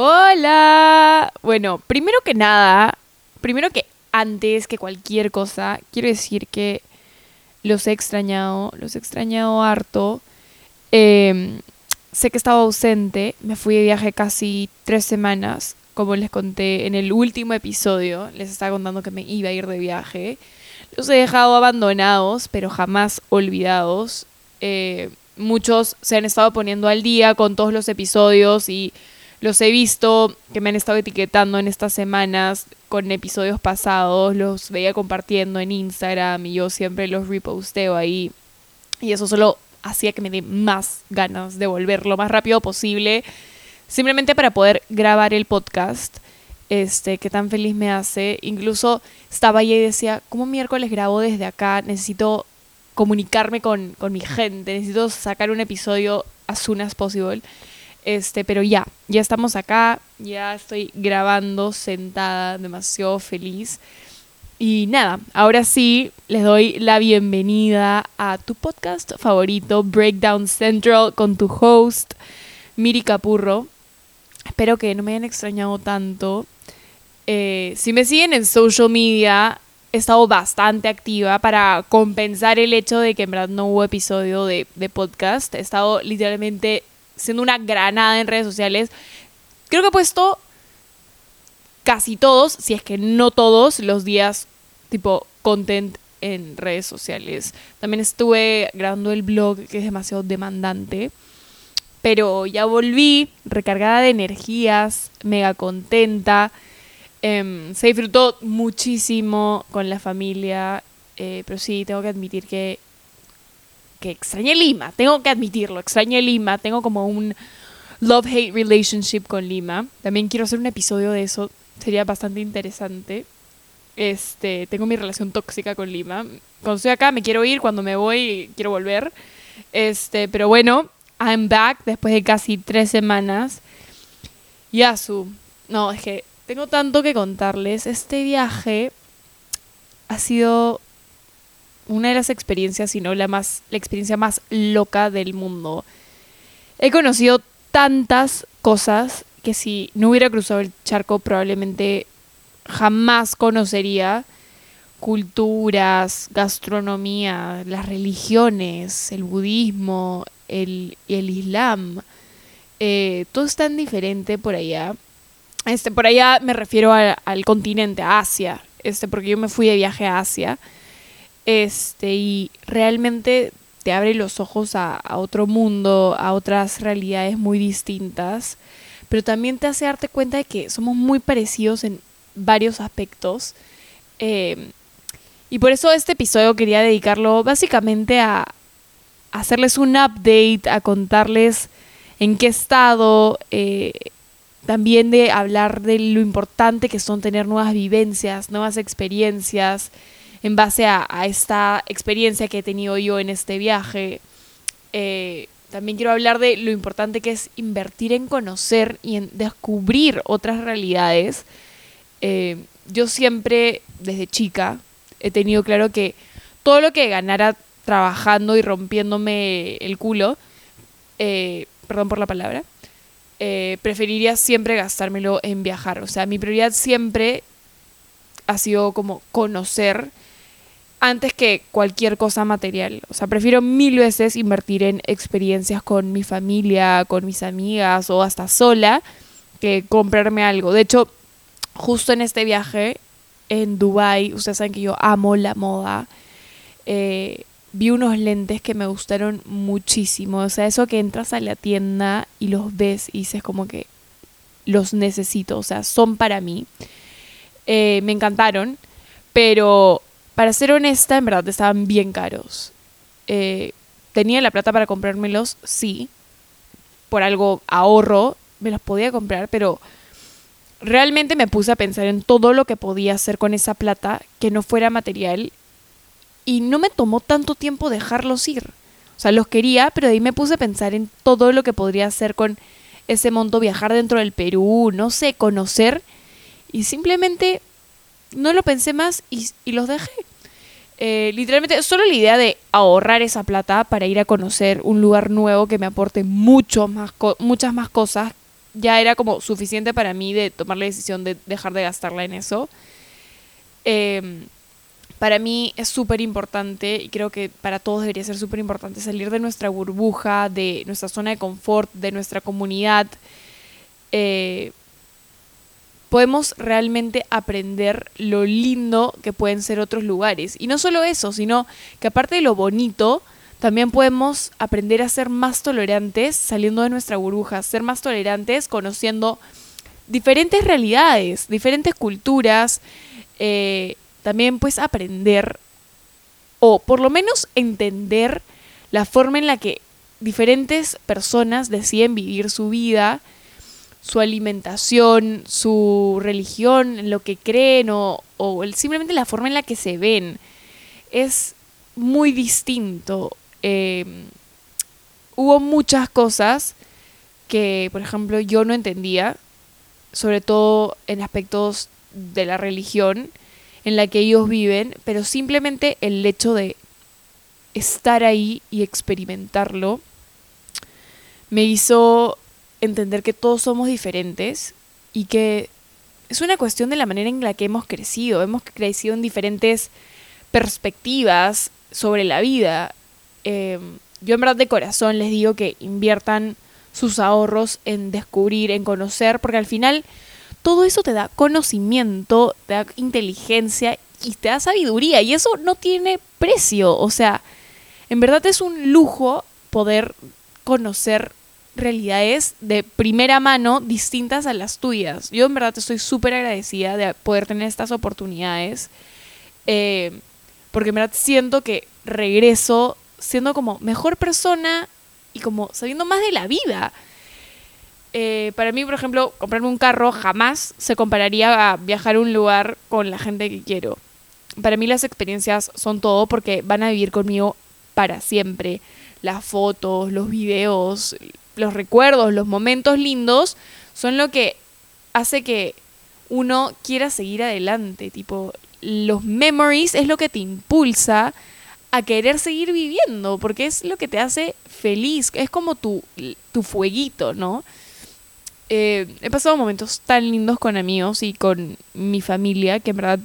Hola. Bueno, primero que nada, primero que antes que cualquier cosa, quiero decir que los he extrañado, los he extrañado harto. Em, sé que estaba ausente, me fui de viaje casi tres semanas, como les conté en el último episodio, les estaba contando que me iba a ir de viaje. Los he dejado abandonados, pero jamás olvidados. Eh, muchos se han estado poniendo al día con todos los episodios y los he visto que me han estado etiquetando en estas semanas con episodios pasados, los veía compartiendo en Instagram y yo siempre los reposteo ahí. Y eso solo hacía que me dé más ganas de volver lo más rápido posible, simplemente para poder grabar el podcast. Este, que tan feliz me hace. Incluso estaba ahí y decía, ¿cómo miércoles grabo desde acá? Necesito comunicarme con, con mi gente, necesito sacar un episodio as soon as possible. Este, pero ya, ya estamos acá, ya estoy grabando sentada, demasiado feliz. Y nada, ahora sí les doy la bienvenida a tu podcast favorito, Breakdown Central, con tu host, Miri Capurro. Espero que no me hayan extrañado tanto. Eh, si me siguen en social media, he estado bastante activa para compensar el hecho de que en verdad no hubo episodio de, de podcast. He estado literalmente siendo una granada en redes sociales. Creo que he puesto casi todos, si es que no todos, los días tipo content en redes sociales. También estuve grabando el blog, que es demasiado demandante. Pero ya volví, recargada de energías, mega contenta. Em, se disfrutó muchísimo con la familia. Eh, pero sí, tengo que admitir que que extrañé Lima, tengo que admitirlo, extrañé Lima, tengo como un love-hate relationship con Lima. También quiero hacer un episodio de eso, sería bastante interesante. Este, tengo mi relación tóxica con Lima. Cuando estoy acá me quiero ir, cuando me voy quiero volver. Este, pero bueno, I'm back después de casi tres semanas. Yasu, no, es que tengo tanto que contarles. Este viaje ha sido una de las experiencias, si no la más, la experiencia más loca del mundo. He conocido tantas cosas que si no hubiera cruzado el charco probablemente jamás conocería culturas, gastronomía, las religiones, el budismo, el, el islam. Eh, todo es tan diferente por allá. Este, por allá me refiero al continente, a Asia, este, porque yo me fui de viaje a Asia. Este, y realmente te abre los ojos a, otro mundo, a otras realidades muy distintas, pero también te hace darte cuenta de que somos muy parecidos en varios aspectos. Em, y por eso este episodio quería dedicarlo básicamente a hacerles un update, a contarles en qué estado, eh, también de hablar de lo importante que son tener nuevas vivencias, nuevas experiencias, en base a, esta experiencia que he tenido yo en este viaje. Eh, también quiero hablar de lo importante que es invertir en conocer y en descubrir otras realidades. Eh, yo siempre, desde chica, he tenido claro que todo lo que ganara trabajando y rompiéndome el culo, eh, perdón por la palabra, preferiría siempre gastármelo en viajar. O sea, mi prioridad siempre ha sido como conocer antes que cualquier cosa material. O sea, prefiero mil veces invertir en experiencias con mi familia, con mis amigas o hasta sola que comprarme algo. De hecho, justo en este viaje en Dubai, ustedes saben que yo amo la moda. Eh, vi unos lentes que me gustaron muchísimo. O sea, eso que entras a la tienda y los ves y dices como que los necesito. O sea, son para mí. Eh, me encantaron. Pero para ser honesta, en verdad estaban bien caros. Eh, tenía la plata para comprármelos, sí. Por algo ahorro, me los podía comprar, pero realmente me puse a pensar en todo lo que podía hacer con esa plata que no fuera material y no me tomó tanto tiempo dejarlos ir. O sea, los quería, pero ahí me puse a pensar en todo lo que podría hacer con ese monto, viajar dentro del Perú, no sé, conocer. Y simplemente no lo pensé más y, los dejé. Eh, literalmente, solo la idea de ahorrar esa plata para ir a conocer un lugar nuevo que me aporte mucho más muchas más cosas ya era como suficiente para mí de tomar la decisión de dejar de gastarla en eso. Em, para mí es súper importante y creo que para todos debería ser súper importante salir de nuestra burbuja, de nuestra zona de confort, de nuestra comunidad. Eh, podemos realmente aprender lo lindo que pueden ser otros lugares. Y no solo eso, sino que aparte de lo bonito, también podemos aprender a ser más tolerantes saliendo de nuestra burbuja, ser más tolerantes conociendo diferentes realidades, diferentes culturas. Eh, también pues aprender o por lo menos entender la forma en la que diferentes personas deciden vivir su vida, su alimentación, su religión, lo que creen o, simplemente la forma en la que se ven. Es muy distinto. Em, hubo muchas cosas que, por ejemplo, yo no entendía, sobre todo en aspectos de la religión, en la que ellos viven, pero simplemente el hecho de estar ahí y experimentarlo me hizo entender que todos somos diferentes y que es una cuestión de la manera en la que hemos crecido. Hemos crecido en diferentes perspectivas sobre la vida. Em, yo en verdad de corazón les digo que inviertan sus ahorros en descubrir, en conocer, porque al final todo eso te da conocimiento, te da inteligencia y te da sabiduría. Y eso no tiene precio. O sea, en verdad es un lujo poder conocer realidades de primera mano distintas a las tuyas. Yo en verdad estoy súper agradecida de poder tener estas oportunidades. Eh, porque en verdad siento que regreso siendo como mejor persona y como sabiendo más de la vida. Eh, para mí, por ejemplo, comprarme un carro jamás se compararía a viajar a un lugar con la gente que quiero. Para mí las experiencias son todo porque van a vivir conmigo para siempre. Las fotos, los videos, los recuerdos, los momentos lindos son lo que hace que uno quiera seguir adelante. Tipo, los memories es lo que te impulsa a querer seguir viviendo, porque es lo que te hace feliz, es como tu, tu fueguito, ¿no? Eh, he pasado momentos tan lindos con amigos y con mi familia que en verdad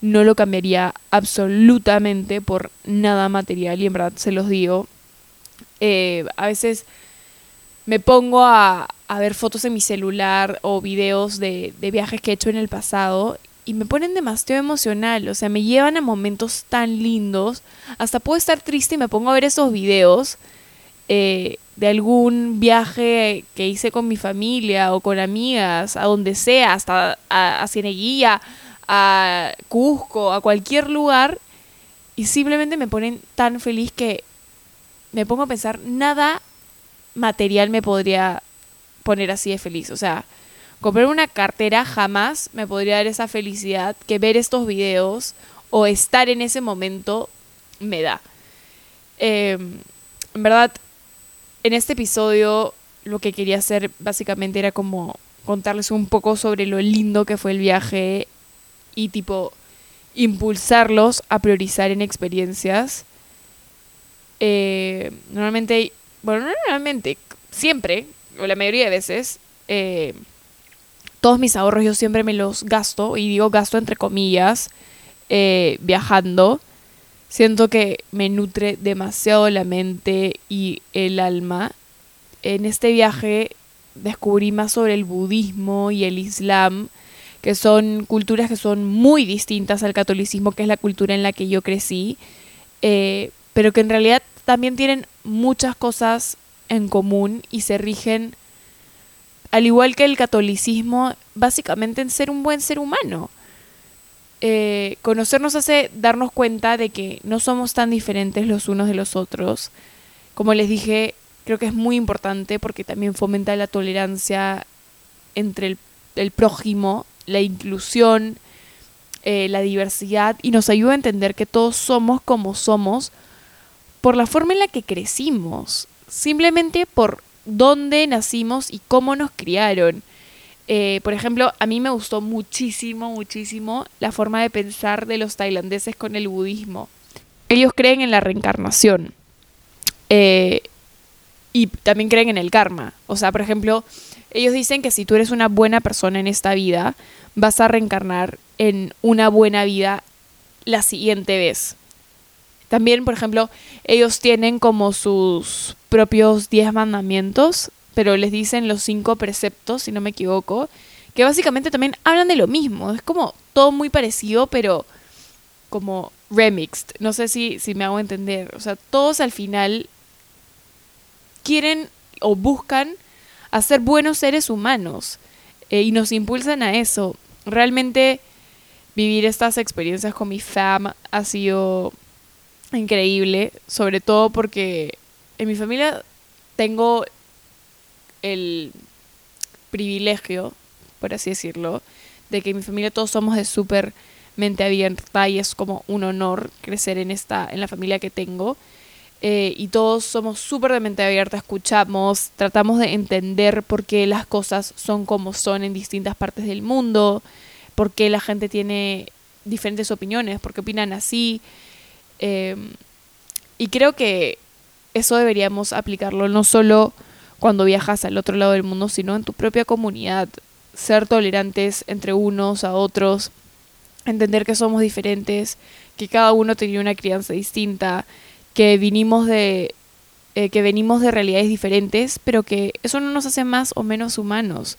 no lo cambiaría absolutamente por nada material y en verdad se los digo. Eh, a veces me pongo a, a, ver fotos en mi celular o videos de, de viajes que he hecho en el pasado y me ponen demasiado emocional, o sea, me llevan a momentos tan lindos, hasta puedo estar triste y me pongo a ver esos videos eh, de algún viaje que hice con mi familia o con amigas, a donde sea, hasta a, a Cieneguilla, a Cusco, a cualquier lugar, y simplemente me ponen tan feliz que me pongo a pensar, nada material me podría poner así de feliz. O sea, comprar una cartera jamás me podría dar esa felicidad que ver estos videos o estar en ese momento me da. Em, en verdad, en este episodio lo que quería hacer básicamente era como contarles un poco sobre lo lindo que fue el viaje y tipo impulsarlos a priorizar en experiencias. Eh, normalmente, bueno, no normalmente, siempre, o la mayoría de veces, eh, todos mis ahorros yo siempre me los gasto, y digo gasto entre comillas, eh, viajando siento que me nutre demasiado la mente y el alma. En este viaje descubrí más sobre el budismo y el islam, que son culturas que son muy distintas al catolicismo, que es la cultura en la que yo crecí, eh, pero que en realidad también tienen muchas cosas en común y se rigen, al igual que el catolicismo, básicamente en ser un buen ser humano. Eh, conocernos hace darnos cuenta de que no somos tan diferentes los unos de los otros. Como les dije, creo que es muy importante porque también fomenta la tolerancia entre el, prójimo, la inclusión, eh, la diversidad y nos ayuda a entender que todos somos como somos por la forma en la que crecimos, simplemente por dónde nacimos y cómo nos criaron. Eh, por ejemplo, a mí me gustó muchísimo, muchísimo la forma de pensar de los tailandeses con el budismo. Ellos creen en la reencarnación. Eh, y también creen en el karma. O sea, por ejemplo, ellos dicen que si tú eres una buena persona en esta vida, vas a reencarnar en una buena vida la siguiente vez. También, por ejemplo, ellos tienen como sus propios diez mandamientos, pero les dicen los cinco preceptos, si no me equivoco, que básicamente también hablan de lo mismo. Es como todo muy parecido, pero como remixed. No sé si, si me hago entender. O sea, todos al final quieren o buscan hacer buenos seres humanos eh, y nos impulsan a eso. Realmente vivir estas experiencias con mi fam ha sido increíble, sobre todo porque en mi familia tengo el privilegio, por así decirlo, de que en mi familia todos somos de súper mente abierta y es como un honor crecer en esta en la familia que tengo. Eh, y todos somos súper de mente abierta escuchamos tratamos de entender por qué las cosas son como son en distintas partes del mundo por qué la gente tiene diferentes opiniones por qué opinan así em, y creo que eso deberíamos aplicarlo no solo cuando viajas al otro lado del mundo sino en tu propia comunidad ser tolerantes entre unos a otros entender que somos diferentes, que cada uno tenía una crianza distinta, que vinimos de eh, que venimos de realidades diferentes, pero que eso no nos hace más o menos humanos.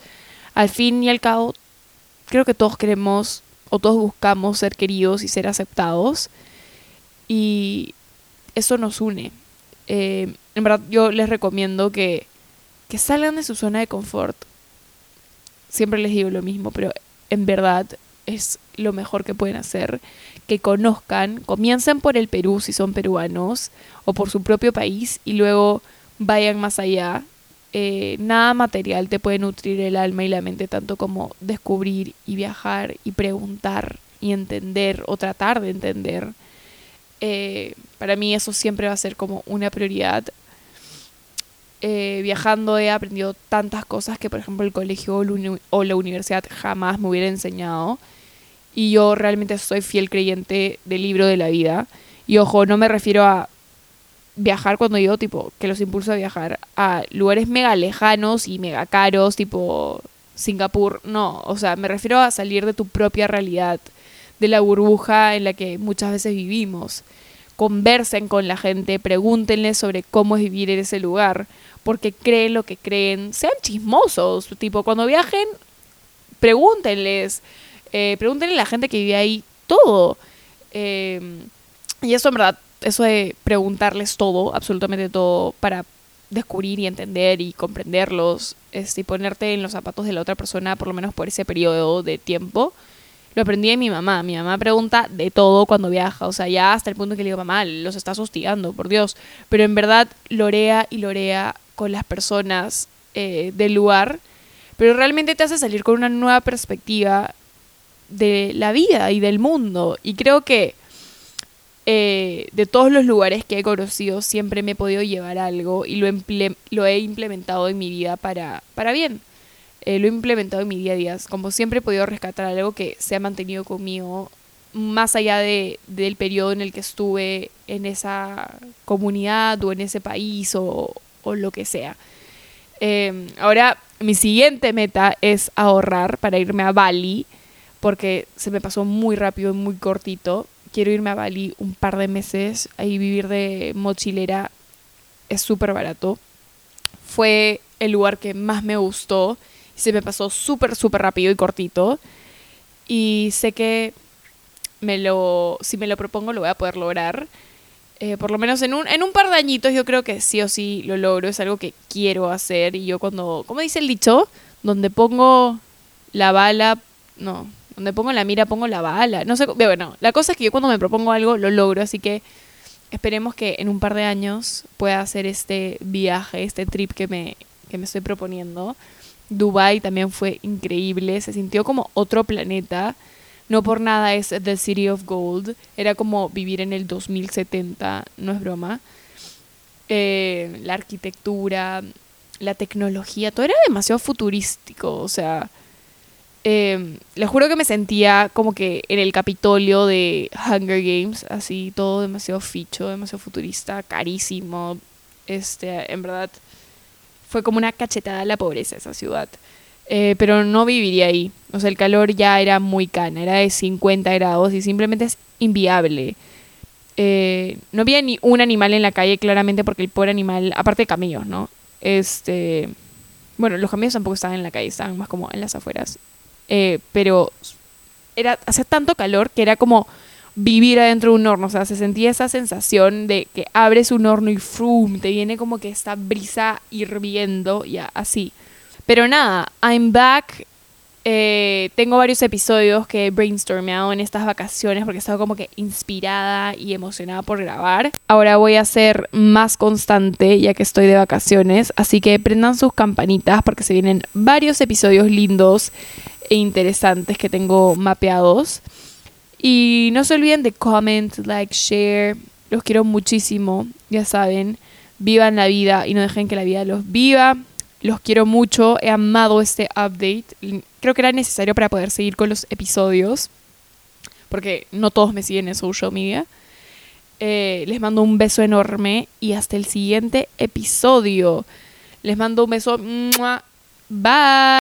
Al fin y al cabo, creo que todos queremos o todos buscamos ser queridos y ser aceptados y eso nos une. Eh, en verdad yo les recomiendo que, que salgan de su zona de confort. Siempre les digo lo mismo, pero en verdad es lo mejor que pueden hacer, que conozcan, comiencen por el Perú si son peruanos o por su propio país y luego vayan más allá. Eh, nada material te puede nutrir el alma y la mente tanto como descubrir y viajar y preguntar y entender o tratar de entender. Eh, para mí eso siempre va a ser como una prioridad. Eh, viajando he aprendido tantas cosas que por ejemplo el colegio o la universidad jamás me hubiera enseñado y yo realmente soy fiel creyente del libro de la vida. Y ojo, no me refiero a viajar cuando digo, tipo, que los impulso a viajar a lugares mega lejanos y mega caros, tipo Singapur. No, o sea, me refiero a salir de tu propia realidad, de la burbuja en la que muchas veces vivimos. Conversen con la gente, pregúntenles sobre cómo es vivir en ese lugar, porque creen lo que creen. Sean chismosos, tipo, cuando viajen, pregúntenles eh, pregúntenle a la gente que vive ahí todo. Em, y eso en verdad, eso de preguntarles todo, absolutamente todo, para descubrir y entender y comprenderlos y ponerte en los zapatos de la otra persona, por lo menos por ese periodo de tiempo. Lo aprendí de mi mamá. Mi mamá pregunta de todo cuando viaja. O sea, ya hasta el punto que le digo, mamá, los estás hostigando, por Dios. Pero en verdad lorea y lorea con las personas eh, del lugar. Pero realmente te hace salir con una nueva perspectiva de la vida y del mundo. Y creo que eh, de todos los lugares que he conocido siempre me he podido llevar algo y lo, lo he implementado en mi vida para, para bien. Eh, lo he implementado en mi día a día. Como siempre he podido rescatar algo que se ha mantenido conmigo más allá de, del periodo en el que estuve en esa comunidad o en ese país o, o lo que sea. Eh, ahora, mi siguiente meta es ahorrar para irme a Bali porque se me pasó muy rápido y muy cortito. Quiero irme a Bali un par de meses, ahí vivir de mochilera es súper barato. Fue el lugar que más me gustó se me pasó súper, súper rápido y cortito. Y sé que me lo, si me lo propongo lo voy a poder lograr. Eh, por lo menos en un, en un par de añitos yo creo que sí o sí lo logro. Es algo que quiero hacer. Y yo cuando, como dice el dicho, donde pongo la bala, no, donde pongo la mira, pongo la bala. No sé, bueno, la cosa es que yo cuando me propongo algo lo logro, así que esperemos que en un par de años pueda hacer este viaje, este trip que me, que me estoy proponiendo. Dubai también fue increíble, se sintió como otro planeta. No por nada es The City of Gold. Era como vivir en el 2070, no es broma. Eh, la arquitectura, la tecnología, todo era demasiado futurístico. O sea, eh, les juro que me sentía como que en el Capitolio de Hunger Games, así todo demasiado ficho, demasiado futurista, carísimo. Este, en verdad, fue como una cachetada a la pobreza esa ciudad. Eh, pero no viviría ahí. O sea, el calor ya era muy cana, era de 50 grados y simplemente es inviable. Eh, no había ni un animal en la calle, claramente, porque el pobre animal, aparte de camellos, ¿no? Este. Bueno, los camellos tampoco estaban en la calle, estaban más como en las afueras. Eh, pero era, hacía tanto calor que era como vivir adentro de un horno. O sea, se sentía esa sensación de que abres un horno y frum, te viene como que esta brisa hirviendo, y así. Pero nada, I'm back. Eh, tengo varios episodios que he brainstormeado en estas vacaciones porque he estado como que inspirada y emocionada por grabar. Ahora voy a ser más constante ya que estoy de vacaciones, así que prendan sus campanitas porque se vienen varios episodios lindos e interesantes que tengo mapeados. Y no se olviden de comment, like, share. Los quiero muchísimo, ya saben. Vivan la vida y no dejen que la vida los viva. Los quiero mucho, he amado este update. Creo que era necesario para poder seguir con los episodios, porque no todos me siguen en social media. Eh, les mando un beso enorme y hasta el siguiente episodio. Les mando un beso. Bye.